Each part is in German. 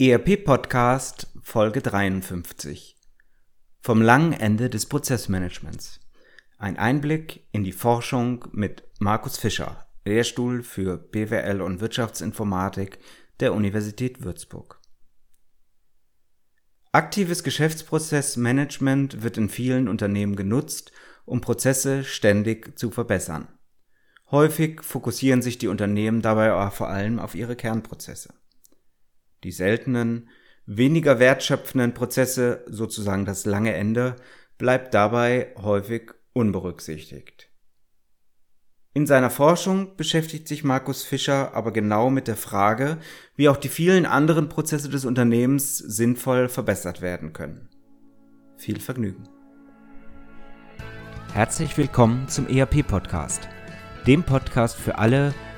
ERP Podcast Folge 53 Vom langen Ende des Prozessmanagements. Ein Einblick in die Forschung mit Markus Fischer, Lehrstuhl für BWL und Wirtschaftsinformatik der Universität Würzburg. Aktives Geschäftsprozessmanagement wird in vielen Unternehmen genutzt, um Prozesse ständig zu verbessern. Häufig fokussieren sich die Unternehmen dabei aber vor allem auf ihre Kernprozesse. Die seltenen, weniger wertschöpfenden Prozesse, sozusagen das lange Ende, bleibt dabei häufig unberücksichtigt. In seiner Forschung beschäftigt sich Markus Fischer aber genau mit der Frage, wie auch die vielen anderen Prozesse des Unternehmens sinnvoll verbessert werden können. Viel Vergnügen. Herzlich willkommen zum ERP-Podcast, dem Podcast für alle,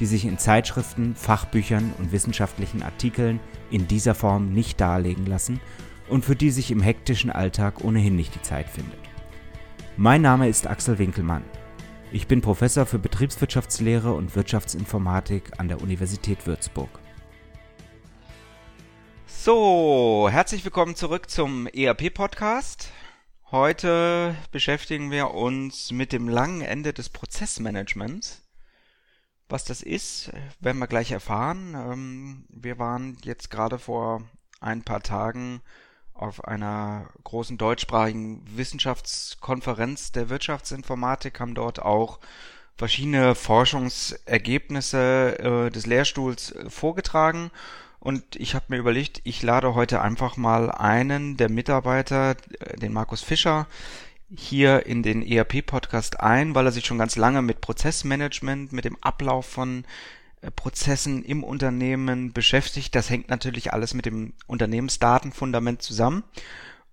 die sich in Zeitschriften, Fachbüchern und wissenschaftlichen Artikeln in dieser Form nicht darlegen lassen und für die sich im hektischen Alltag ohnehin nicht die Zeit findet. Mein Name ist Axel Winkelmann. Ich bin Professor für Betriebswirtschaftslehre und Wirtschaftsinformatik an der Universität Würzburg. So, herzlich willkommen zurück zum ERP-Podcast. Heute beschäftigen wir uns mit dem langen Ende des Prozessmanagements. Was das ist, werden wir gleich erfahren. Ähm, wir waren jetzt gerade vor ein paar Tagen auf einer großen deutschsprachigen Wissenschaftskonferenz der Wirtschaftsinformatik, haben dort auch verschiedene Forschungsergebnisse äh, des Lehrstuhls äh, vorgetragen. Und ich habe mir überlegt, ich lade heute einfach mal einen der Mitarbeiter, äh, den Markus Fischer, hier in den ERP-Podcast ein, weil er sich schon ganz lange mit Prozessmanagement, mit dem Ablauf von äh, Prozessen im Unternehmen beschäftigt. Das hängt natürlich alles mit dem Unternehmensdatenfundament zusammen.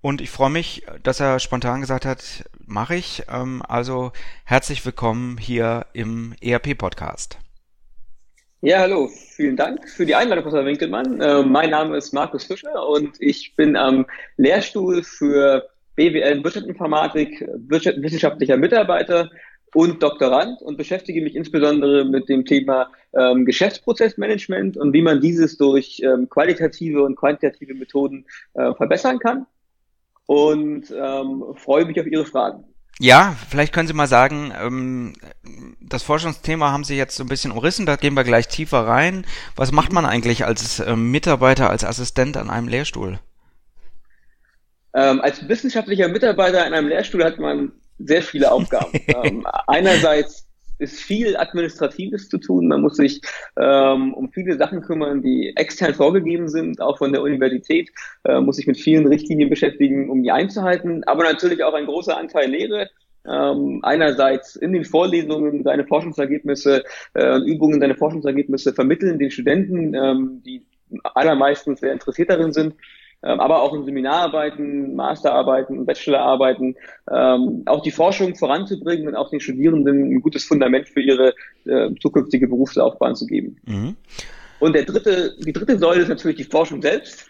Und ich freue mich, dass er spontan gesagt hat, mache ich. Ähm, also herzlich willkommen hier im ERP-Podcast. Ja, hallo. Vielen Dank für die Einladung, Professor Winkelmann. Äh, mein Name ist Markus Fischer und ich bin am Lehrstuhl für BWL Wirtschaftsinformatik, Wirtschaft, wissenschaftlicher Mitarbeiter und Doktorand und beschäftige mich insbesondere mit dem Thema ähm, Geschäftsprozessmanagement und wie man dieses durch ähm, qualitative und quantitative Methoden äh, verbessern kann. Und ähm, freue mich auf Ihre Fragen. Ja, vielleicht können Sie mal sagen, ähm, das Forschungsthema haben Sie jetzt so ein bisschen umrissen, da gehen wir gleich tiefer rein. Was macht man eigentlich als ähm, Mitarbeiter, als Assistent an einem Lehrstuhl? Ähm, als wissenschaftlicher Mitarbeiter in einem Lehrstuhl hat man sehr viele Aufgaben. ähm, einerseits ist viel Administratives zu tun. Man muss sich ähm, um viele Sachen kümmern, die extern vorgegeben sind, auch von der Universität, äh, muss sich mit vielen Richtlinien beschäftigen, um die einzuhalten, aber natürlich auch ein großer Anteil Lehre. Ähm, einerseits in den Vorlesungen seine Forschungsergebnisse, äh, Übungen seine Forschungsergebnisse vermitteln den Studenten, ähm, die allermeistens sehr interessiert darin sind aber auch in Seminararbeiten, Masterarbeiten, Bachelorarbeiten, ähm, auch die Forschung voranzubringen und auch den Studierenden ein gutes Fundament für ihre äh, zukünftige Berufslaufbahn zu geben. Mhm. Und der dritte, die dritte Säule ist natürlich die Forschung selbst.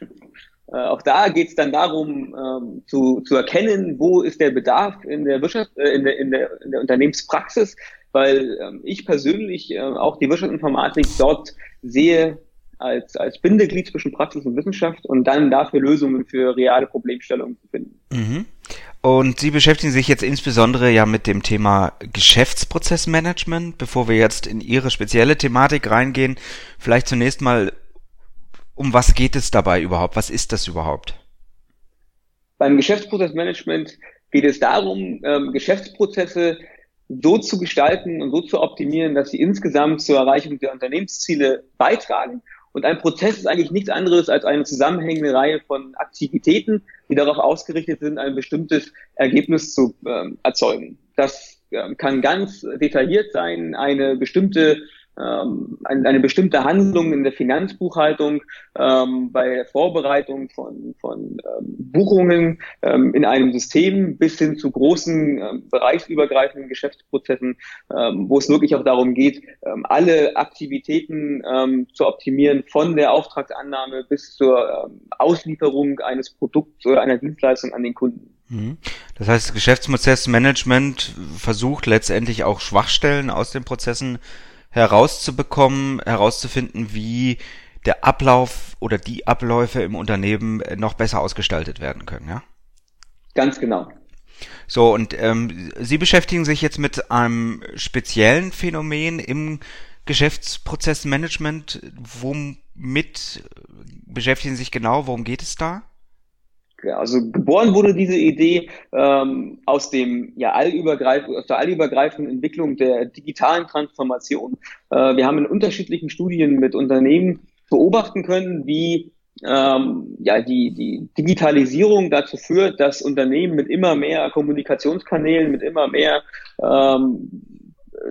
Äh, auch da geht es dann darum, ähm, zu, zu erkennen, wo ist der Bedarf in der Wirtschaft, äh, in, der, in, der, in der Unternehmenspraxis, weil ähm, ich persönlich äh, auch die Wirtschaftsinformatik dort sehe, als, als Bindeglied zwischen Praxis und Wissenschaft und dann dafür Lösungen für reale Problemstellungen zu finden. Mhm. Und Sie beschäftigen sich jetzt insbesondere ja mit dem Thema Geschäftsprozessmanagement. Bevor wir jetzt in Ihre spezielle Thematik reingehen, vielleicht zunächst mal, um was geht es dabei überhaupt? Was ist das überhaupt? Beim Geschäftsprozessmanagement geht es darum, ähm, Geschäftsprozesse so zu gestalten und so zu optimieren, dass sie insgesamt zur Erreichung der Unternehmensziele beitragen und ein Prozess ist eigentlich nichts anderes als eine zusammenhängende Reihe von Aktivitäten, die darauf ausgerichtet sind, ein bestimmtes Ergebnis zu äh, erzeugen. Das äh, kann ganz detailliert sein, eine bestimmte ähm, eine, bestimmte Handlung in der Finanzbuchhaltung, ähm, bei der Vorbereitung von, von ähm, Buchungen ähm, in einem System bis hin zu großen ähm, bereichsübergreifenden Geschäftsprozessen, ähm, wo es wirklich auch darum geht, ähm, alle Aktivitäten ähm, zu optimieren, von der Auftragsannahme bis zur ähm, Auslieferung eines Produkts oder einer Dienstleistung an den Kunden. Mhm. Das heißt, Geschäftsprozessmanagement versucht letztendlich auch Schwachstellen aus den Prozessen herauszubekommen, herauszufinden, wie der Ablauf oder die Abläufe im Unternehmen noch besser ausgestaltet werden können, ja? Ganz genau. So, und ähm, Sie beschäftigen sich jetzt mit einem speziellen Phänomen im Geschäftsprozessmanagement. Womit beschäftigen Sie sich genau? Worum geht es da? Also geboren wurde diese Idee ähm, aus dem ja allübergreif aus der allübergreifenden Entwicklung der digitalen Transformation. Äh, wir haben in unterschiedlichen Studien mit Unternehmen beobachten können, wie ähm, ja die die Digitalisierung dazu führt, dass Unternehmen mit immer mehr Kommunikationskanälen, mit immer mehr ähm,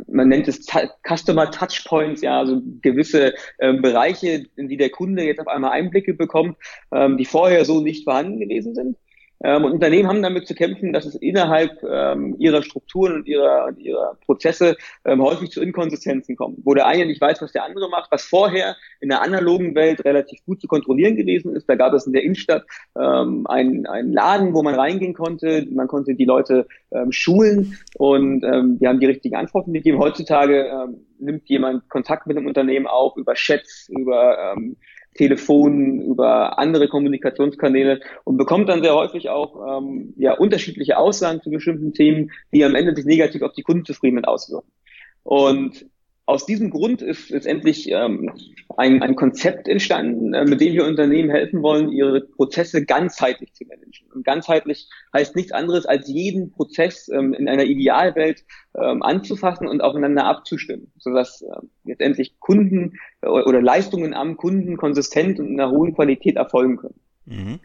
man nennt es Customer Touchpoints, ja, also gewisse ähm, Bereiche, in die der Kunde jetzt auf einmal Einblicke bekommt, ähm, die vorher so nicht vorhanden gewesen sind. Ähm, und Unternehmen haben damit zu kämpfen, dass es innerhalb ähm, ihrer Strukturen und ihrer, ihrer Prozesse ähm, häufig zu Inkonsistenzen kommt, wo der eine nicht weiß, was der andere macht, was vorher in der analogen Welt relativ gut zu kontrollieren gewesen ist. Da gab es in der Innenstadt ähm, einen, einen Laden, wo man reingehen konnte, man konnte die Leute ähm, schulen und ähm, die haben die richtigen Antworten gegeben. Heutzutage ähm, nimmt jemand Kontakt mit einem Unternehmen auf über Chats, über ähm, Telefon, über andere Kommunikationskanäle und bekommt dann sehr häufig auch ähm, ja, unterschiedliche Aussagen zu bestimmten Themen, die am Ende sich negativ auf die Kundenzufriedenheit auswirken. Und aus diesem Grund ist letztendlich ähm, ein, ein Konzept entstanden, äh, mit dem wir Unternehmen helfen wollen, ihre Prozesse ganzheitlich zu managen. Und ganzheitlich heißt nichts anderes, als jeden Prozess ähm, in einer Idealwelt ähm, anzufassen und aufeinander abzustimmen, sodass äh, letztendlich Kunden äh, oder Leistungen am Kunden konsistent und in einer hohen Qualität erfolgen können. Mhm.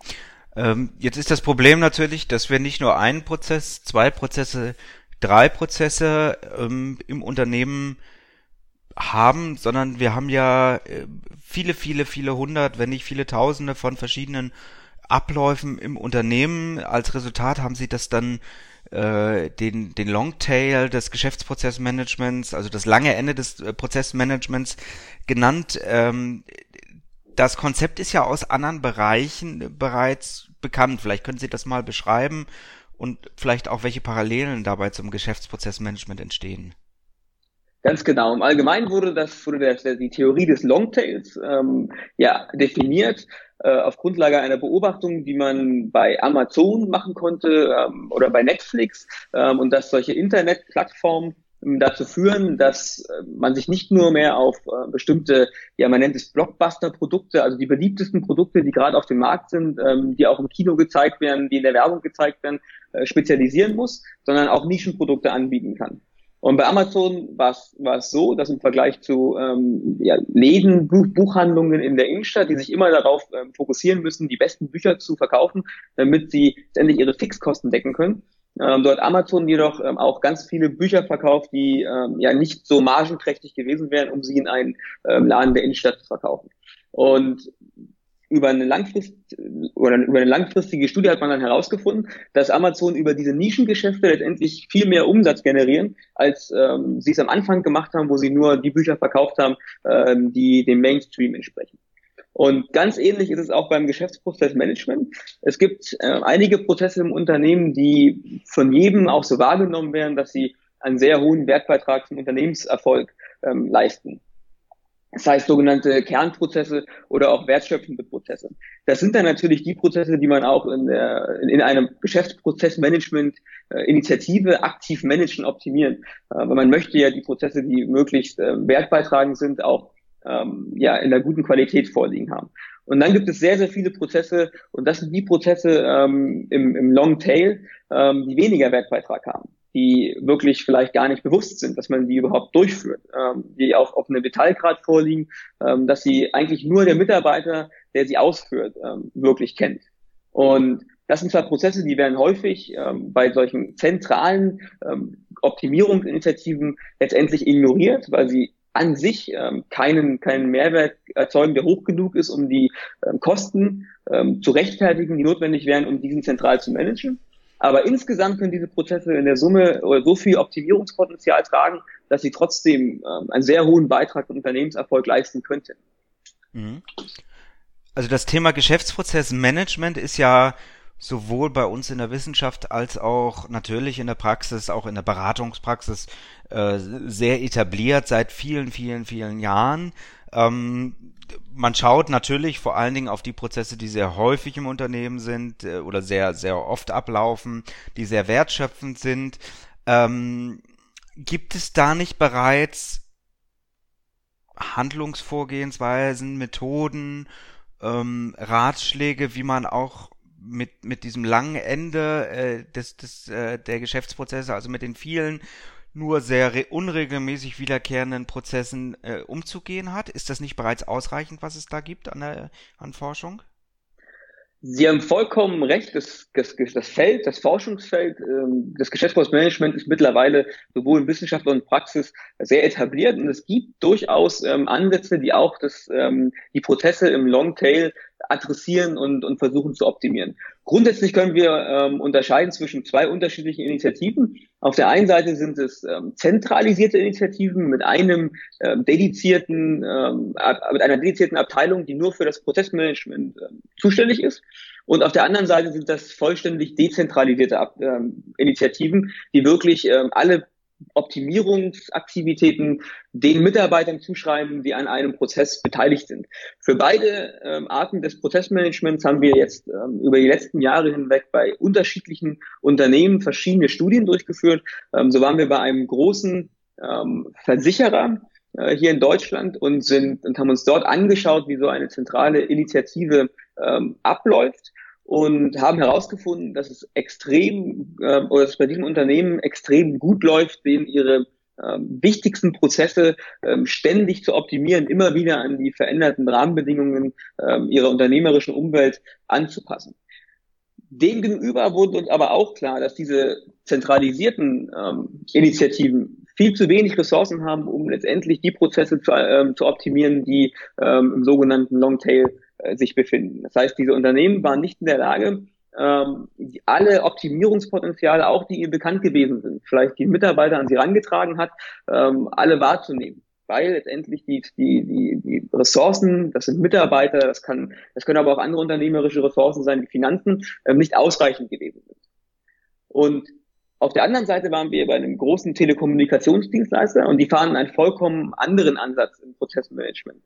Ähm, jetzt ist das Problem natürlich, dass wir nicht nur einen Prozess, zwei Prozesse, drei Prozesse ähm, im Unternehmen haben, sondern wir haben ja äh, viele, viele, viele hundert, wenn nicht viele Tausende von verschiedenen Abläufen im Unternehmen. Als Resultat haben sie das dann äh, den, den Longtail des Geschäftsprozessmanagements, also das lange Ende des äh, Prozessmanagements genannt. Ähm, das Konzept ist ja aus anderen Bereichen bereits bekannt. Vielleicht können Sie das mal beschreiben und vielleicht auch, welche Parallelen dabei zum Geschäftsprozessmanagement entstehen. Ganz genau. Im Allgemeinen wurde das wurde der, die Theorie des Longtails ähm, ja definiert äh, auf Grundlage einer Beobachtung, die man bei Amazon machen konnte ähm, oder bei Netflix ähm, und dass solche Internetplattformen ähm, dazu führen, dass äh, man sich nicht nur mehr auf äh, bestimmte, ja man nennt es Blockbuster-Produkte, also die beliebtesten Produkte, die gerade auf dem Markt sind, ähm, die auch im Kino gezeigt werden, die in der Werbung gezeigt werden, äh, spezialisieren muss, sondern auch Nischenprodukte anbieten kann. Und bei Amazon war es so, dass im Vergleich zu ähm, ja, Läden, Buch, Buchhandlungen in der Innenstadt, die sich immer darauf ähm, fokussieren müssen, die besten Bücher zu verkaufen, damit sie letztendlich ihre Fixkosten decken können, ähm, dort Amazon jedoch ähm, auch ganz viele Bücher verkauft, die ähm, ja nicht so margenträchtig gewesen wären, um sie in einen ähm, Laden der Innenstadt zu verkaufen. Und über eine, Langfrist, oder über eine langfristige Studie hat man dann herausgefunden, dass Amazon über diese Nischengeschäfte letztendlich viel mehr Umsatz generieren, als ähm, sie es am Anfang gemacht haben, wo sie nur die Bücher verkauft haben, ähm, die dem Mainstream entsprechen. Und ganz ähnlich ist es auch beim Geschäftsprozessmanagement. Es gibt äh, einige Prozesse im Unternehmen, die von jedem auch so wahrgenommen werden, dass sie einen sehr hohen Wertbeitrag zum Unternehmenserfolg ähm, leisten. Das heißt sogenannte Kernprozesse oder auch wertschöpfende Prozesse. Das sind dann natürlich die Prozesse, die man auch in, der, in einem Geschäftsprozessmanagement-Initiative äh, aktiv managen, optimieren. Äh, weil man möchte ja die Prozesse, die möglichst äh, wertbeitragend sind, auch ähm, ja in der guten Qualität vorliegen haben. Und dann gibt es sehr, sehr viele Prozesse, und das sind die Prozesse ähm, im, im Long Tail, ähm, die weniger Wertbeitrag haben die wirklich vielleicht gar nicht bewusst sind, dass man die überhaupt durchführt, ähm, die auch auf einem Detailgrad vorliegen, ähm, dass sie eigentlich nur der Mitarbeiter, der sie ausführt, ähm, wirklich kennt. Und das sind zwar Prozesse, die werden häufig ähm, bei solchen zentralen ähm, Optimierungsinitiativen letztendlich ignoriert, weil sie an sich ähm, keinen, keinen Mehrwert erzeugen, der hoch genug ist, um die ähm, Kosten ähm, zu rechtfertigen, die notwendig wären, um diesen zentral zu managen. Aber insgesamt können diese Prozesse in der Summe oder so viel Optimierungspotenzial tragen, dass sie trotzdem ähm, einen sehr hohen Beitrag zum Unternehmenserfolg leisten könnten. Mhm. Also das Thema Geschäftsprozessmanagement ist ja sowohl bei uns in der Wissenschaft als auch natürlich in der Praxis, auch in der Beratungspraxis äh, sehr etabliert seit vielen, vielen, vielen Jahren. Ähm, man schaut natürlich vor allen Dingen auf die Prozesse, die sehr häufig im Unternehmen sind äh, oder sehr, sehr oft ablaufen, die sehr wertschöpfend sind. Ähm, gibt es da nicht bereits Handlungsvorgehensweisen, Methoden, ähm, Ratschläge, wie man auch mit, mit diesem langen Ende äh, des, des, äh, der Geschäftsprozesse, also mit den vielen nur sehr unregelmäßig wiederkehrenden Prozessen äh, umzugehen hat? Ist das nicht bereits ausreichend, was es da gibt an, der, an Forschung? Sie haben vollkommen recht. Das, das, das Feld, das Forschungsfeld ähm, des Geschäftsprozessmanagement ist mittlerweile sowohl in Wissenschaft und Praxis sehr etabliert und es gibt durchaus ähm, Ansätze, die auch das, ähm, die Prozesse im Longtail adressieren und, und versuchen zu optimieren. Grundsätzlich können wir ähm, unterscheiden zwischen zwei unterschiedlichen Initiativen. Auf der einen Seite sind es ähm, zentralisierte Initiativen mit einem ähm, dedizierten, ähm, mit einer dedizierten Abteilung, die nur für das Prozessmanagement ähm, zuständig ist. Und auf der anderen Seite sind das vollständig dezentralisierte ähm, Initiativen, die wirklich ähm, alle Optimierungsaktivitäten den Mitarbeitern zuschreiben, die an einem Prozess beteiligt sind. Für beide ähm, Arten des Prozessmanagements haben wir jetzt ähm, über die letzten Jahre hinweg bei unterschiedlichen Unternehmen verschiedene Studien durchgeführt. Ähm, so waren wir bei einem großen ähm, Versicherer äh, hier in Deutschland und sind und haben uns dort angeschaut, wie so eine zentrale Initiative ähm, abläuft und haben herausgefunden, dass es extrem äh, oder dass bei diesem Unternehmen extrem gut läuft, denen ihre ähm, wichtigsten Prozesse ähm, ständig zu optimieren, immer wieder an die veränderten Rahmenbedingungen ähm, ihrer unternehmerischen Umwelt anzupassen. Demgegenüber wurde uns aber auch klar, dass diese zentralisierten ähm, Initiativen viel zu wenig Ressourcen haben, um letztendlich die Prozesse zu, ähm, zu optimieren, die ähm, im sogenannten Longtail äh, sich befinden. Das heißt, diese Unternehmen waren nicht in der Lage, ähm, alle Optimierungspotenziale, auch die ihr bekannt gewesen sind, vielleicht die Mitarbeiter an sie herangetragen hat, ähm, alle wahrzunehmen. Weil letztendlich die, die, die, die Ressourcen, das sind Mitarbeiter, das kann, das können aber auch andere unternehmerische Ressourcen sein, die Finanzen, ähm, nicht ausreichend gewesen sind. Und auf der anderen Seite waren wir bei einem großen Telekommunikationsdienstleister und die fahren einen vollkommen anderen Ansatz im Prozessmanagement.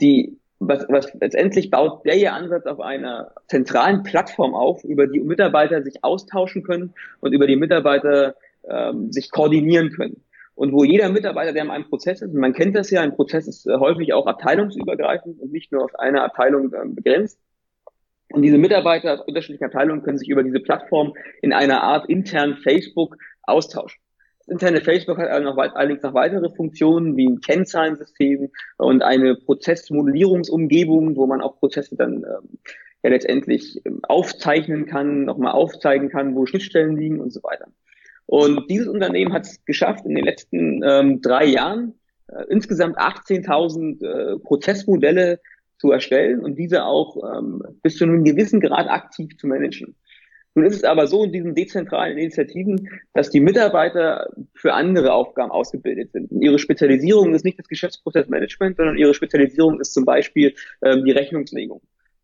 Die was, was letztendlich baut der ihr Ansatz auf einer zentralen Plattform auf, über die Mitarbeiter sich austauschen können und über die Mitarbeiter ähm, sich koordinieren können. Und wo jeder Mitarbeiter, der in einem Prozess ist, und man kennt das ja, ein Prozess ist äh, häufig auch abteilungsübergreifend und nicht nur auf eine Abteilung äh, begrenzt. Und diese Mitarbeiter aus unterschiedlichen Abteilungen können sich über diese Plattform in einer Art intern Facebook austauschen interne Facebook hat allerdings noch weitere Funktionen wie ein Kennzahlensystem und eine Prozessmodellierungsumgebung, wo man auch Prozesse dann ähm, ja letztendlich ähm, aufzeichnen kann, nochmal aufzeigen kann, wo Schnittstellen liegen und so weiter. Und dieses Unternehmen hat es geschafft, in den letzten ähm, drei Jahren äh, insgesamt 18.000 äh, Prozessmodelle zu erstellen und diese auch ähm, bis zu einem gewissen Grad aktiv zu managen. Nun ist es aber so in diesen dezentralen Initiativen, dass die Mitarbeiter für andere Aufgaben ausgebildet sind. Und ihre Spezialisierung ist nicht das Geschäftsprozessmanagement, sondern ihre Spezialisierung ist zum Beispiel ähm, die Rechnungslegung.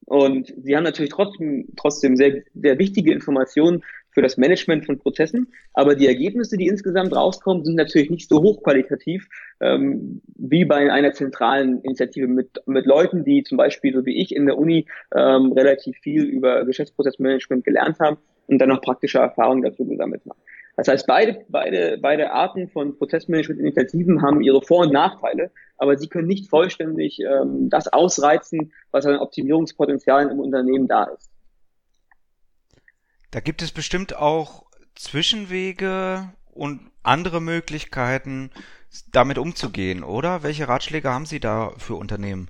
Und sie haben natürlich trotzdem, trotzdem sehr, sehr wichtige Informationen für das Management von Prozessen, aber die Ergebnisse, die insgesamt rauskommen, sind natürlich nicht so hochqualitativ ähm, wie bei einer zentralen Initiative mit, mit Leuten, die zum Beispiel, so wie ich in der Uni, ähm, relativ viel über Geschäftsprozessmanagement gelernt haben und dann noch praktische Erfahrungen dazu gesammelt haben. Das heißt, beide, beide, beide Arten von Prozessmanagement-Initiativen haben ihre Vor- und Nachteile, aber sie können nicht vollständig ähm, das ausreizen, was an Optimierungspotenzialen im Unternehmen da ist. Da gibt es bestimmt auch Zwischenwege und andere Möglichkeiten, damit umzugehen, oder? Welche Ratschläge haben Sie da für Unternehmen?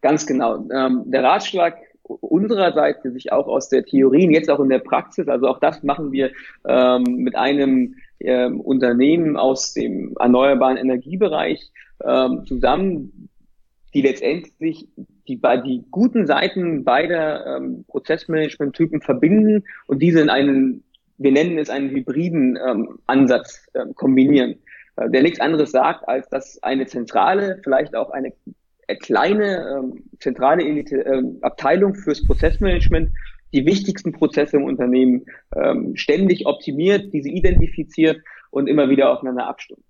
Ganz genau. Ähm, der Ratschlag unsererseits, der sich auch aus der Theorie und jetzt auch in der Praxis, also auch das machen wir ähm, mit einem ähm, Unternehmen aus dem erneuerbaren Energiebereich zusammen, die letztendlich die, die guten Seiten beider ähm, Prozessmanagement-Typen verbinden und diese in einen, wir nennen es einen hybriden ähm, Ansatz ähm, kombinieren, äh, der nichts anderes sagt, als dass eine zentrale, vielleicht auch eine kleine ähm, zentrale äh, Abteilung fürs Prozessmanagement die wichtigsten Prozesse im Unternehmen ähm, ständig optimiert, diese identifiziert und immer wieder aufeinander abstimmt.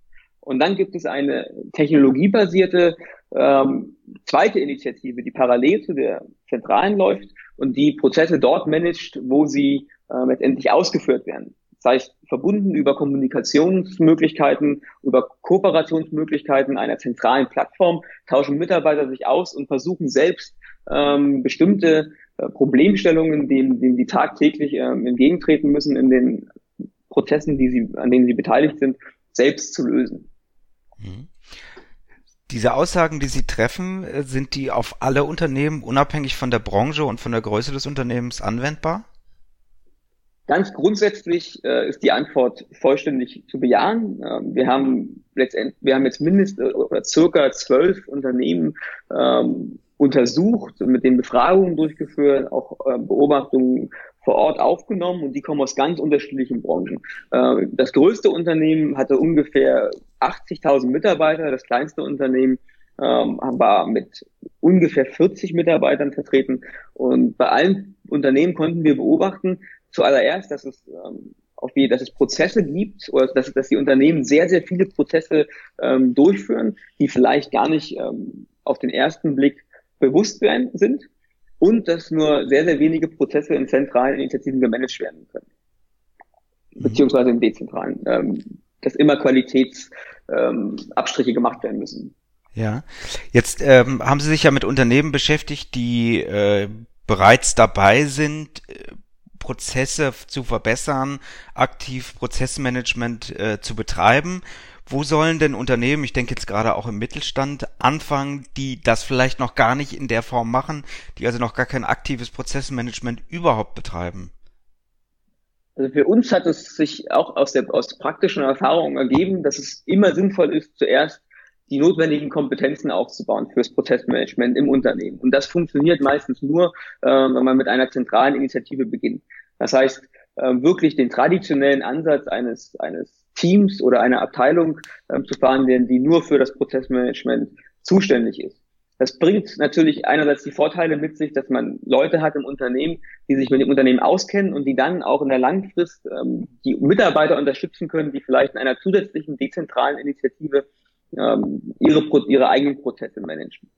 Und dann gibt es eine technologiebasierte ähm, zweite Initiative, die parallel zu der zentralen läuft und die Prozesse dort managt, wo sie äh, letztendlich ausgeführt werden. Das heißt, verbunden über Kommunikationsmöglichkeiten, über Kooperationsmöglichkeiten einer zentralen Plattform, tauschen Mitarbeiter sich aus und versuchen selbst ähm, bestimmte äh, Problemstellungen, denen, denen die tagtäglich ähm, entgegentreten müssen in den Prozessen, die sie, an denen sie beteiligt sind, selbst zu lösen. Mhm. Diese Aussagen, die Sie treffen, äh, sind die auf alle Unternehmen unabhängig von der Branche und von der Größe des Unternehmens anwendbar? Ganz grundsätzlich äh, ist die Antwort vollständig zu bejahen. Ähm, wir haben letztendlich, wir haben jetzt mindestens oder circa zwölf Unternehmen ähm, untersucht, mit den Befragungen durchgeführt, auch äh, Beobachtungen vor Ort aufgenommen und die kommen aus ganz unterschiedlichen Branchen. Äh, das größte Unternehmen hatte ungefähr 80.000 Mitarbeiter, das kleinste Unternehmen ähm, war mit ungefähr 40 Mitarbeitern vertreten und bei allen Unternehmen konnten wir beobachten, zuallererst, dass es ähm, auf die, dass es Prozesse gibt oder dass, dass die Unternehmen sehr, sehr viele Prozesse ähm, durchführen, die vielleicht gar nicht ähm, auf den ersten Blick bewusst werden, sind und dass nur sehr, sehr wenige Prozesse in zentralen Initiativen gemanagt werden können. Mhm. Beziehungsweise in dezentralen. Ähm, dass immer Qualitätsabstriche ähm, gemacht werden müssen. Ja, jetzt ähm, haben Sie sich ja mit Unternehmen beschäftigt, die äh, bereits dabei sind, äh, Prozesse zu verbessern, aktiv Prozessmanagement äh, zu betreiben. Wo sollen denn Unternehmen, ich denke jetzt gerade auch im Mittelstand, anfangen, die das vielleicht noch gar nicht in der Form machen, die also noch gar kein aktives Prozessmanagement überhaupt betreiben? Also für uns hat es sich auch aus der aus praktischen Erfahrung ergeben, dass es immer sinnvoll ist, zuerst die notwendigen Kompetenzen aufzubauen fürs Prozessmanagement im Unternehmen. Und das funktioniert meistens nur, äh, wenn man mit einer zentralen Initiative beginnt. Das heißt, äh, wirklich den traditionellen Ansatz eines, eines Teams oder einer Abteilung ähm, zu fahren, die nur für das Prozessmanagement zuständig ist. Das bringt natürlich einerseits die Vorteile mit sich, dass man Leute hat im Unternehmen, die sich mit dem Unternehmen auskennen und die dann auch in der Langfrist ähm, die Mitarbeiter unterstützen können, die vielleicht in einer zusätzlichen dezentralen Initiative ähm, ihre, ihre eigenen Prozesse managen.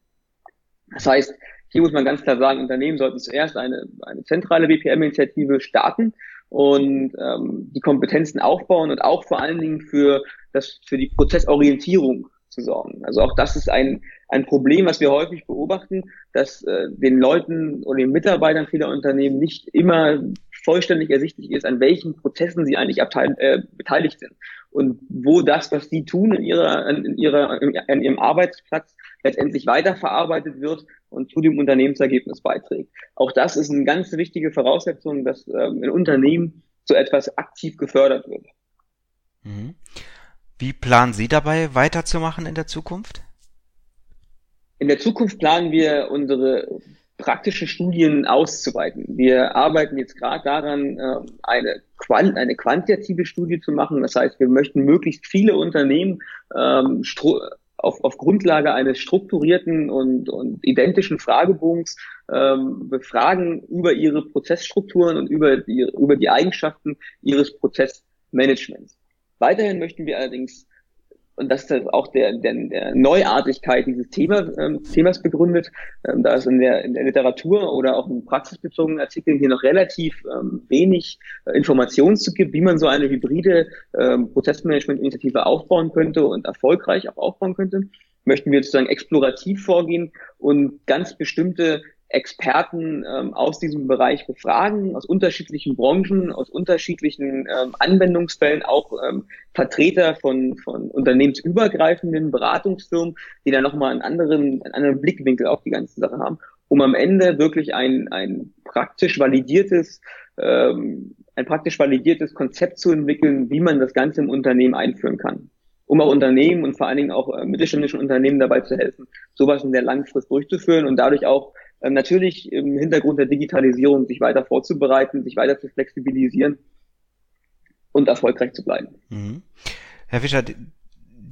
Das heißt, hier muss man ganz klar sagen, Unternehmen sollten zuerst eine, eine zentrale BPM-Initiative starten und ähm, die Kompetenzen aufbauen und auch vor allen Dingen für das für die Prozessorientierung zu sorgen. Also auch das ist ein ein Problem, was wir häufig beobachten, dass äh, den Leuten oder den Mitarbeitern vieler Unternehmen nicht immer vollständig ersichtlich ist, an welchen Prozessen sie eigentlich abteil, äh, beteiligt sind und wo das, was sie tun in ihrer in ihrer in ihrem Arbeitsplatz letztendlich weiterverarbeitet wird und zu dem Unternehmensergebnis beiträgt. Auch das ist eine ganz wichtige Voraussetzung, dass ähm, ein Unternehmen so etwas aktiv gefördert wird. Mhm. Wie planen Sie dabei weiterzumachen in der Zukunft? In der Zukunft planen wir unsere praktischen Studien auszuweiten. Wir arbeiten jetzt gerade daran, ähm, eine, eine quantitative Studie zu machen. Das heißt, wir möchten möglichst viele Unternehmen ähm, auf, auf Grundlage eines strukturierten und, und identischen Fragebogens ähm, befragen über ihre Prozessstrukturen und über die, über die Eigenschaften ihres Prozessmanagements. Weiterhin möchten wir allerdings und das ist auch der, der, der Neuartigkeit dieses Thema, ähm, Themas begründet, ähm, da es in der, in der Literatur oder auch in praxisbezogenen Artikeln hier noch relativ ähm, wenig äh, Informationen zu gibt, wie man so eine hybride ähm, Prozessmanagement-Initiative aufbauen könnte und erfolgreich auch aufbauen könnte, möchten wir sozusagen explorativ vorgehen und ganz bestimmte Experten ähm, aus diesem Bereich befragen, aus unterschiedlichen Branchen, aus unterschiedlichen ähm, Anwendungsfällen, auch ähm, Vertreter von, von unternehmensübergreifenden Beratungsfirmen, die dann nochmal einen anderen, einen anderen Blickwinkel auf die ganze Sache haben, um am Ende wirklich ein, ein praktisch validiertes ähm, ein praktisch validiertes Konzept zu entwickeln, wie man das Ganze im Unternehmen einführen kann. Um auch Unternehmen und vor allen Dingen auch äh, mittelständischen Unternehmen dabei zu helfen, sowas in der Langfrist durchzuführen und dadurch auch äh, natürlich im Hintergrund der Digitalisierung sich weiter vorzubereiten, sich weiter zu flexibilisieren und erfolgreich zu bleiben. Mhm. Herr Fischer,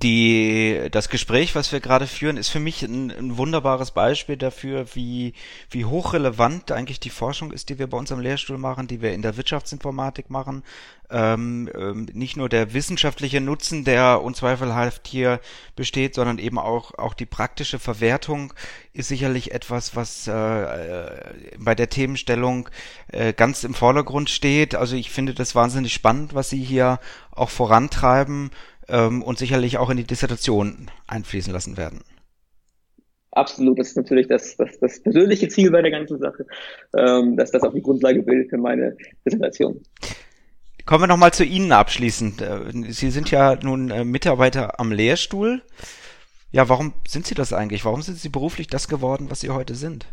die, das Gespräch, was wir gerade führen, ist für mich ein, ein, wunderbares Beispiel dafür, wie, wie hochrelevant eigentlich die Forschung ist, die wir bei uns am Lehrstuhl machen, die wir in der Wirtschaftsinformatik machen. Ähm, ähm, nicht nur der wissenschaftliche Nutzen, der unzweifelhaft hier besteht, sondern eben auch, auch die praktische Verwertung ist sicherlich etwas, was äh, bei der Themenstellung äh, ganz im Vordergrund steht. Also ich finde das wahnsinnig spannend, was Sie hier auch vorantreiben ähm, und sicherlich auch in die Dissertation einfließen lassen werden. Absolut, das ist natürlich das, das, das persönliche Ziel bei der ganzen Sache, ähm, dass das auch die Grundlage bildet für meine Dissertation. Kommen wir nochmal zu Ihnen abschließend. Äh, Sie sind ja nun äh, Mitarbeiter am Lehrstuhl. Ja, warum sind Sie das eigentlich? Warum sind Sie beruflich das geworden, was Sie heute sind?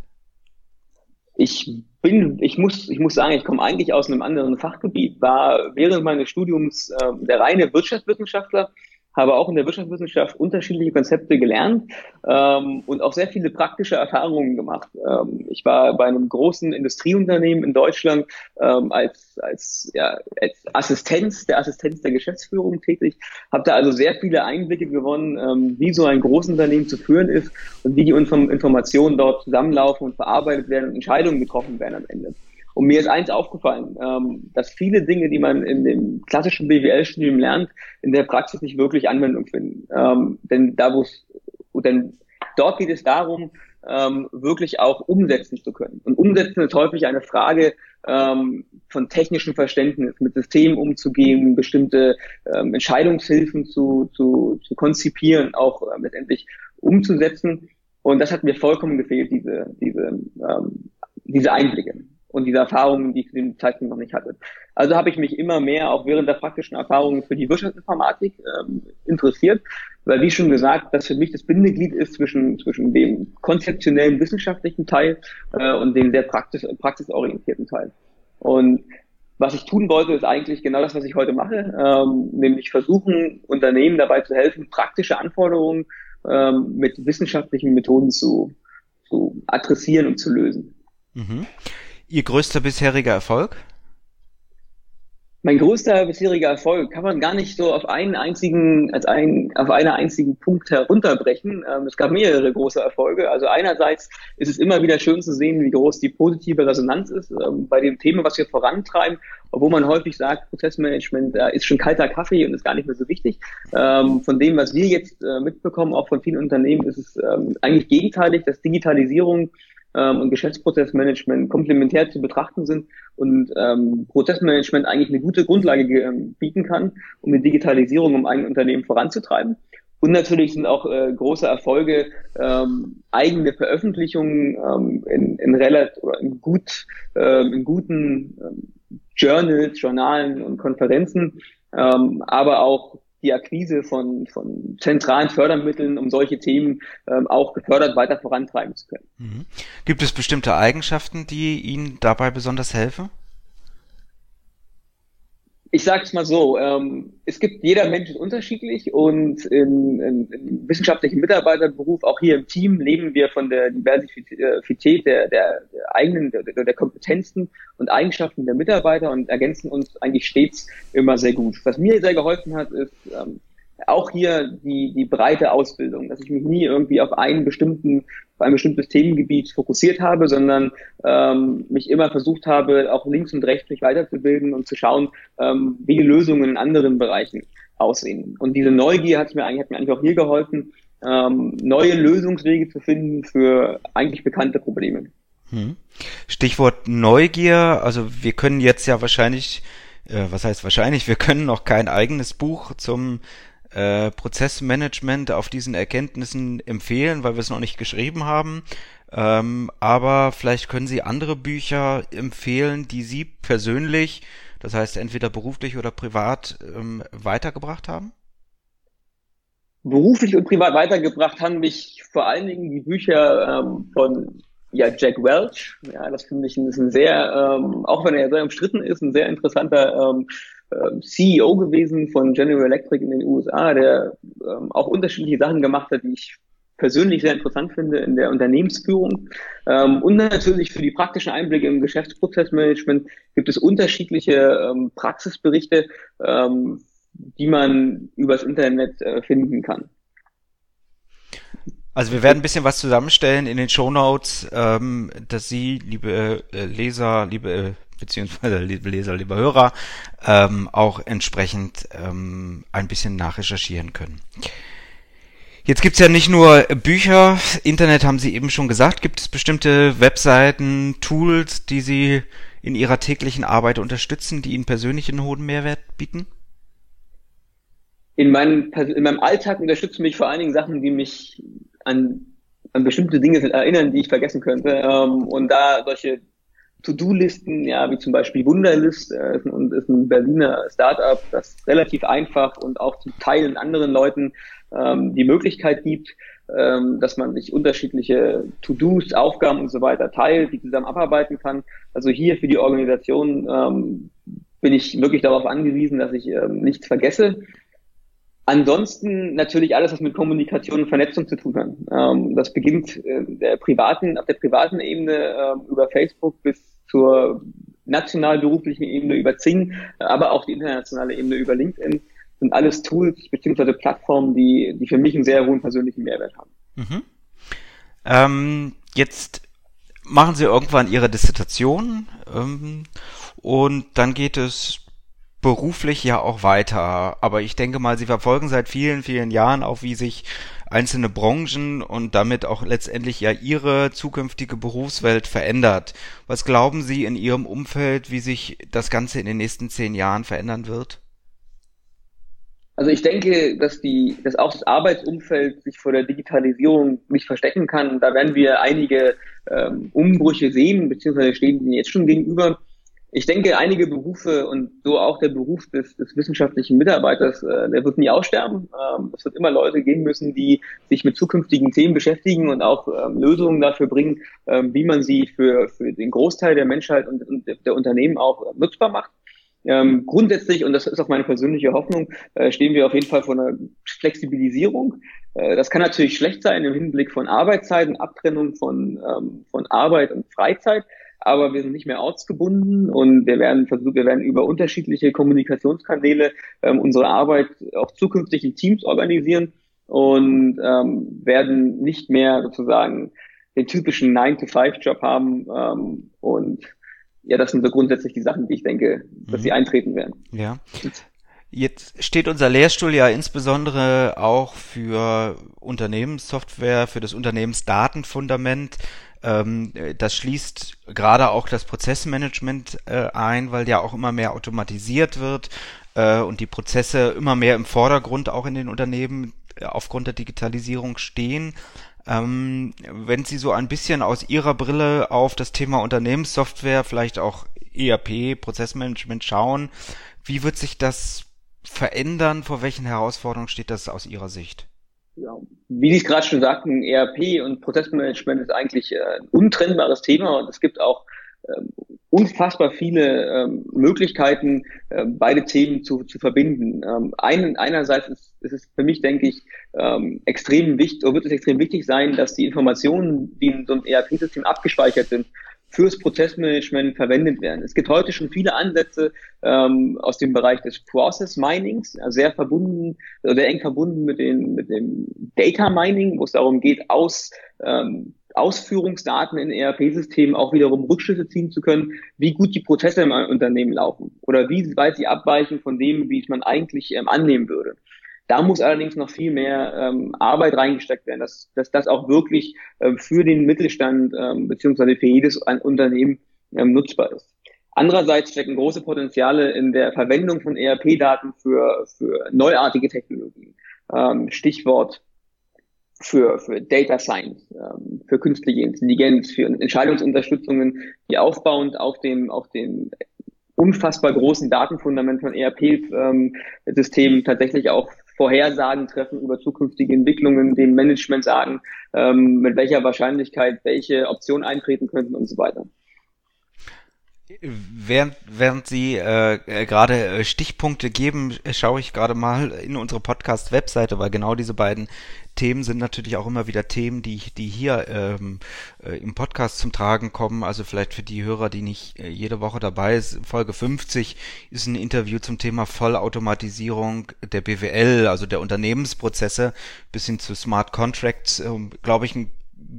Ich bin, ich muss, ich muss sagen, ich komme eigentlich aus einem anderen Fachgebiet, war während meines Studiums äh, der reine Wirtschaftswissenschaftler habe auch in der Wirtschaftswissenschaft unterschiedliche Konzepte gelernt ähm, und auch sehr viele praktische Erfahrungen gemacht. Ähm, ich war bei einem großen Industrieunternehmen in Deutschland ähm, als, als, ja, als Assistenz der Assistenz der Geschäftsführung tätig, habe da also sehr viele Einblicke gewonnen, ähm, wie so ein Großunternehmen zu führen ist und wie die Informationen dort zusammenlaufen und verarbeitet werden und Entscheidungen getroffen werden am Ende. Und mir ist eins aufgefallen, ähm, dass viele Dinge, die man in dem klassischen BWL-Studium lernt, in der Praxis nicht wirklich Anwendung finden. Ähm, denn da, wo es, denn dort geht es darum, ähm, wirklich auch umsetzen zu können. Und umsetzen ist häufig eine Frage ähm, von technischem Verständnis, mit Systemen umzugehen, bestimmte ähm, Entscheidungshilfen zu, zu, zu konzipieren, auch äh, letztendlich umzusetzen. Und das hat mir vollkommen gefehlt, diese, diese, ähm, diese Einblicke und diese Erfahrungen, die ich zu dem Zeitpunkt noch nicht hatte. Also habe ich mich immer mehr auch während der praktischen Erfahrungen für die Wirtschaftsinformatik ähm, interessiert, weil wie schon gesagt, das für mich das Bindeglied ist zwischen, zwischen dem konzeptionellen wissenschaftlichen Teil äh, und dem sehr praxis, praxisorientierten Teil. Und was ich tun wollte, ist eigentlich genau das, was ich heute mache, ähm, nämlich versuchen, Unternehmen dabei zu helfen, praktische Anforderungen ähm, mit wissenschaftlichen Methoden zu, zu adressieren und zu lösen. Mhm. Ihr größter bisheriger Erfolg? Mein größter bisheriger Erfolg kann man gar nicht so auf einen einzigen, als einen, auf einen einzigen Punkt herunterbrechen. Ähm, es gab mehrere große Erfolge. Also einerseits ist es immer wieder schön zu sehen, wie groß die positive Resonanz ist ähm, bei dem Thema, was wir vorantreiben, obwohl man häufig sagt, Prozessmanagement äh, ist schon kalter Kaffee und ist gar nicht mehr so wichtig. Ähm, von dem, was wir jetzt äh, mitbekommen, auch von vielen Unternehmen, ist es eigentlich gegenteilig, dass Digitalisierung ähm, und Geschäftsprozessmanagement komplementär zu betrachten sind und ähm, Prozessmanagement eigentlich eine gute Grundlage ähm, bieten kann, um die Digitalisierung im eigenen Unternehmen voranzutreiben. Und natürlich sind auch äh, große Erfolge ähm, eigene Veröffentlichungen ähm, in, in relativ oder in gut ähm, in guten ähm, Journals, Journalen und Konferenzen, ähm, aber auch die Akquise von, von zentralen Fördermitteln, um solche Themen ähm, auch gefördert weiter vorantreiben zu können. Mhm. Gibt es bestimmte Eigenschaften, die Ihnen dabei besonders helfen? Ich sage es mal so, ähm, es gibt jeder Mensch ist unterschiedlich und im, wissenschaftlichen Mitarbeiterberuf, auch hier im Team, leben wir von der Diversität der, der, der eigenen, der, der Kompetenzen und Eigenschaften der Mitarbeiter und ergänzen uns eigentlich stets immer sehr gut. Was mir sehr geholfen hat, ist ähm, auch hier die, die breite Ausbildung, dass ich mich nie irgendwie auf einen bestimmten, auf ein bestimmtes Themengebiet fokussiert habe, sondern ähm, mich immer versucht habe, auch links und rechts mich weiterzubilden und zu schauen, ähm, wie die Lösungen in anderen Bereichen aussehen. Und diese Neugier hat mir eigentlich, hat mir eigentlich auch hier geholfen, ähm, neue Lösungswege zu finden für eigentlich bekannte Probleme. Hm. Stichwort Neugier, also wir können jetzt ja wahrscheinlich, äh, was heißt wahrscheinlich, wir können noch kein eigenes Buch zum äh, Prozessmanagement auf diesen Erkenntnissen empfehlen, weil wir es noch nicht geschrieben haben. Ähm, aber vielleicht können Sie andere Bücher empfehlen, die Sie persönlich, das heißt entweder beruflich oder privat, ähm, weitergebracht haben? Beruflich und privat weitergebracht haben mich vor allen Dingen die Bücher ähm, von ja, Jack Welch, ja, das finde ich ist ein sehr, ähm, auch wenn er sehr umstritten ist, ein sehr interessanter ähm CEO gewesen von General Electric in den USA, der ähm, auch unterschiedliche Sachen gemacht hat, die ich persönlich sehr interessant finde in der Unternehmensführung. Ähm, und natürlich für die praktischen Einblicke im Geschäftsprozessmanagement gibt es unterschiedliche ähm, Praxisberichte, ähm, die man übers Internet äh, finden kann. Also wir werden ein bisschen was zusammenstellen in den Show Notes, ähm, dass Sie, liebe äh, Leser, liebe äh, beziehungsweise liebe Leser, liebe Hörer, ähm, auch entsprechend ähm, ein bisschen nachrecherchieren können. Jetzt gibt's ja nicht nur Bücher, Internet haben Sie eben schon gesagt. Gibt es bestimmte Webseiten, Tools, die Sie in Ihrer täglichen Arbeit unterstützen, die Ihnen persönlich einen hohen Mehrwert bieten? In meinem, in meinem Alltag unterstützen mich vor allen Dingen Sachen, die mich an, an bestimmte Dinge erinnern, die ich vergessen könnte. Ähm, und da solche To-Do-Listen, ja, wie zum Beispiel Wunderlist, äh, ist, ein, ist ein Berliner Startup, das relativ einfach und auch zum Teil anderen Leuten ähm, die Möglichkeit gibt, ähm, dass man sich unterschiedliche To-Dos, Aufgaben und so weiter teilt, die zusammen abarbeiten kann. Also hier für die Organisation ähm, bin ich wirklich darauf angewiesen, dass ich ähm, nichts vergesse. Ansonsten natürlich alles, was mit Kommunikation und Vernetzung zu tun hat. Ähm, das beginnt äh, der privaten, auf der privaten Ebene äh, über Facebook bis zur national beruflichen Ebene über Zing, aber auch die internationale Ebene über LinkedIn sind alles Tools bzw. Plattformen, die, die für mich einen sehr hohen persönlichen Mehrwert haben. Mhm. Ähm, jetzt machen Sie irgendwann Ihre Dissertation ähm, und dann geht es beruflich ja auch weiter. Aber ich denke mal, Sie verfolgen seit vielen, vielen Jahren auch, wie sich einzelne Branchen und damit auch letztendlich ja Ihre zukünftige Berufswelt verändert. Was glauben Sie in Ihrem Umfeld, wie sich das Ganze in den nächsten zehn Jahren verändern wird? Also ich denke, dass die, dass auch das Arbeitsumfeld sich vor der Digitalisierung nicht verstecken kann. Da werden wir einige ähm, Umbrüche sehen, beziehungsweise stehen jetzt schon gegenüber. Ich denke, einige Berufe und so auch der Beruf des, des wissenschaftlichen Mitarbeiters, äh, der wird nie aussterben. Ähm, es wird immer Leute geben müssen, die sich mit zukünftigen Themen beschäftigen und auch ähm, Lösungen dafür bringen, ähm, wie man sie für, für den Großteil der Menschheit und, und der Unternehmen auch nutzbar macht. Ähm, grundsätzlich, und das ist auch meine persönliche Hoffnung, äh, stehen wir auf jeden Fall vor einer Flexibilisierung. Äh, das kann natürlich schlecht sein im Hinblick von Arbeitszeiten, Abtrennung von, ähm, von Arbeit und Freizeit aber wir sind nicht mehr ortsgebunden und wir werden versuchen, wir werden über unterschiedliche Kommunikationskanäle ähm, unsere Arbeit auch zukünftig in Teams organisieren und ähm, werden nicht mehr sozusagen den typischen 9-to-5-Job haben ähm, und ja, das sind so grundsätzlich die Sachen, die ich denke, dass mhm. sie eintreten werden. Ja. Jetzt steht unser Lehrstuhl ja insbesondere auch für Unternehmenssoftware, für das Unternehmensdatenfundament. Ähm, das schließt gerade auch das Prozessmanagement äh, ein, weil ja auch immer mehr automatisiert wird äh, und die Prozesse immer mehr im Vordergrund auch in den Unternehmen äh, aufgrund der Digitalisierung stehen. Ähm, wenn Sie so ein bisschen aus Ihrer Brille auf das Thema Unternehmenssoftware, vielleicht auch ERP, Prozessmanagement schauen, wie wird sich das verändern? Vor welchen Herausforderungen steht das aus Ihrer Sicht? Ja, wie Sie es gerade schon sagten, ERP und Prozessmanagement ist eigentlich äh, ein untrennbares Thema und es gibt auch ähm, unfassbar viele ähm, Möglichkeiten, äh, beide Themen zu, zu verbinden. Ähm, ein, einerseits ist, ist es für mich, denke ich, ähm, extrem wichtig, oder wird es extrem wichtig sein, dass die Informationen, die in so einem ERP-System abgespeichert sind, fürs Prozessmanagement verwendet werden. Es gibt heute schon viele Ansätze ähm, aus dem Bereich des Process Minings, sehr verbunden, sehr eng verbunden mit, den, mit dem Data Mining, wo es darum geht, aus ähm, Ausführungsdaten in ERP-Systemen auch wiederum Rückschlüsse ziehen zu können, wie gut die Prozesse im Unternehmen laufen oder wie weit sie abweichen von dem, wie es man eigentlich ähm, annehmen würde. Da muss allerdings noch viel mehr ähm, Arbeit reingesteckt werden, dass, dass das auch wirklich ähm, für den Mittelstand ähm, beziehungsweise für jedes Unternehmen ähm, nutzbar ist. Andererseits stecken große Potenziale in der Verwendung von ERP-Daten für, für neuartige Technologien. Ähm, Stichwort für, für Data Science, ähm, für künstliche Intelligenz, für Entscheidungsunterstützungen, die aufbauend auf dem, auf dem unfassbar großen Datenfundament von ERP-Systemen ähm, tatsächlich auch Vorhersagen treffen über zukünftige Entwicklungen, dem Management sagen, ähm, mit welcher Wahrscheinlichkeit welche Optionen eintreten könnten und so weiter. Während, während Sie äh, äh gerade äh, Stichpunkte geben, schaue ich gerade mal in unsere Podcast-Webseite, weil genau diese beiden Themen sind natürlich auch immer wieder Themen, die, die hier ähm, äh, im Podcast zum Tragen kommen. Also vielleicht für die Hörer, die nicht äh, jede Woche dabei sind. Folge 50 ist ein Interview zum Thema Vollautomatisierung der BWL, also der Unternehmensprozesse, bis hin zu Smart Contracts. Ähm, Glaube ich, ein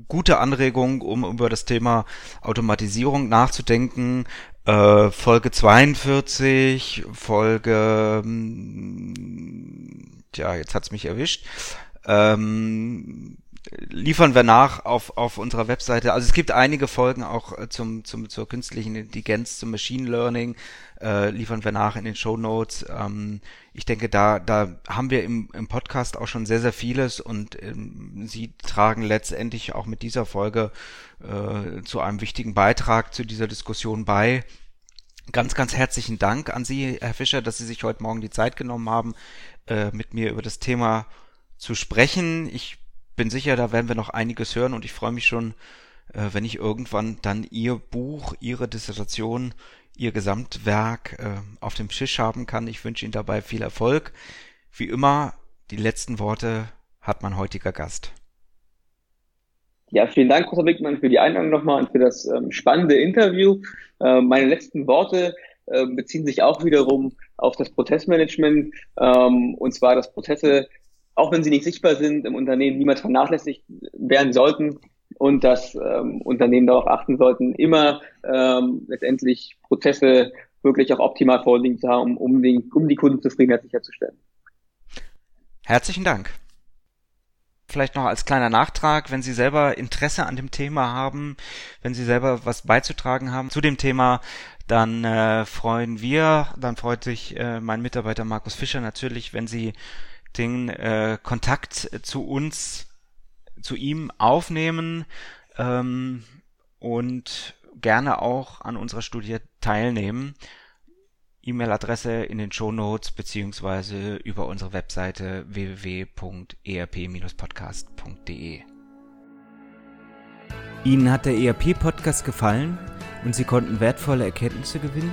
gute Anregung, um über das Thema Automatisierung nachzudenken. Äh, Folge 42, Folge, hm, ja, jetzt hat's mich erwischt. Ähm, liefern wir nach auf, auf unserer Webseite. Also es gibt einige Folgen auch äh, zum, zum, zur künstlichen Intelligenz, zum Machine Learning, äh, liefern wir nach in den Show Notes. Ähm, ich denke, da, da haben wir im, im Podcast auch schon sehr, sehr vieles und ähm, Sie tragen letztendlich auch mit dieser Folge äh, zu einem wichtigen Beitrag zu dieser Diskussion bei. Ganz, ganz herzlichen Dank an Sie, Herr Fischer, dass Sie sich heute Morgen die Zeit genommen haben, äh, mit mir über das Thema zu sprechen. Ich bin sicher, da werden wir noch einiges hören und ich freue mich schon, äh, wenn ich irgendwann dann Ihr Buch, Ihre Dissertation, Ihr Gesamtwerk äh, auf dem Tisch haben kann. Ich wünsche Ihnen dabei viel Erfolg. Wie immer, die letzten Worte hat mein heutiger Gast. Ja, vielen Dank, Professor Wickmann, für die Einladung nochmal und für das ähm, spannende Interview. Äh, meine letzten Worte äh, beziehen sich auch wiederum auf das Prozessmanagement, ähm, und zwar, dass Prozesse auch wenn sie nicht sichtbar sind, im Unternehmen niemals vernachlässigt werden sollten und dass ähm, Unternehmen darauf achten sollten, immer ähm, letztendlich Prozesse wirklich auch optimal vorliegen zu haben, um, den, um die Kundenzufriedenheit sicherzustellen. Herzlichen Dank. Vielleicht noch als kleiner Nachtrag, wenn Sie selber Interesse an dem Thema haben, wenn Sie selber was beizutragen haben zu dem Thema, dann äh, freuen wir, dann freut sich äh, mein Mitarbeiter Markus Fischer natürlich, wenn Sie den äh, Kontakt zu uns, zu ihm aufnehmen ähm, und gerne auch an unserer Studie teilnehmen. E-Mail-Adresse in den Show Notes beziehungsweise über unsere Webseite www.erp-podcast.de. Ihnen hat der ERP-Podcast gefallen und Sie konnten wertvolle Erkenntnisse gewinnen?